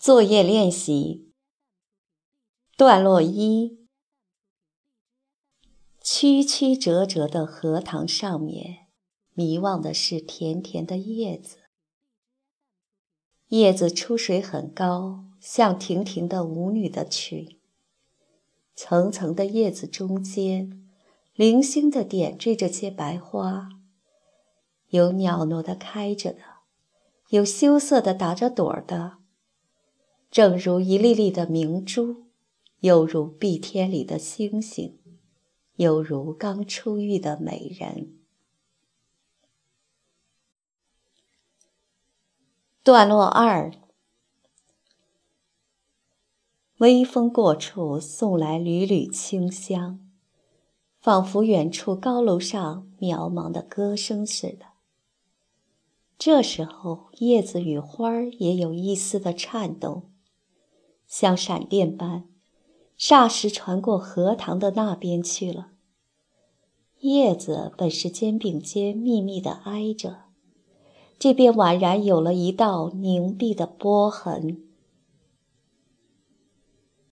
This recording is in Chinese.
作业练习段落一：曲曲折折的荷塘上面，迷望的是甜甜的叶子。叶子出水很高，像亭亭的舞女的裙。层层的叶子中间，零星的点缀着些白花，有袅娜的开着的，有羞涩的打着朵儿的。正如一粒粒的明珠，犹如碧天里的星星，犹如刚出浴的美人。段落二：微风过处，送来缕缕清香，仿佛远处高楼上渺茫的歌声似的。这时候，叶子与花儿也有一丝的颤动。像闪电般，霎时传过荷塘的那边去了。叶子本是肩并肩密密的挨着，这边宛然有了一道凝碧的波痕。